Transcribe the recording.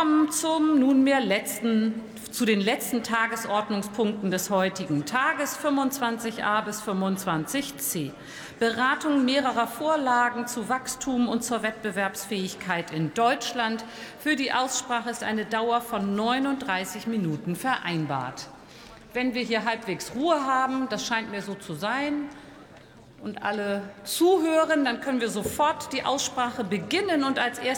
kommen zum nunmehr letzten, zu den letzten Tagesordnungspunkten des heutigen Tages 25a bis 25c. Beratung mehrerer Vorlagen zu Wachstum und zur Wettbewerbsfähigkeit in Deutschland. Für die Aussprache ist eine Dauer von 39 Minuten vereinbart. Wenn wir hier halbwegs Ruhe haben, das scheint mir so zu sein, und alle zuhören, dann können wir sofort die Aussprache beginnen und als erstes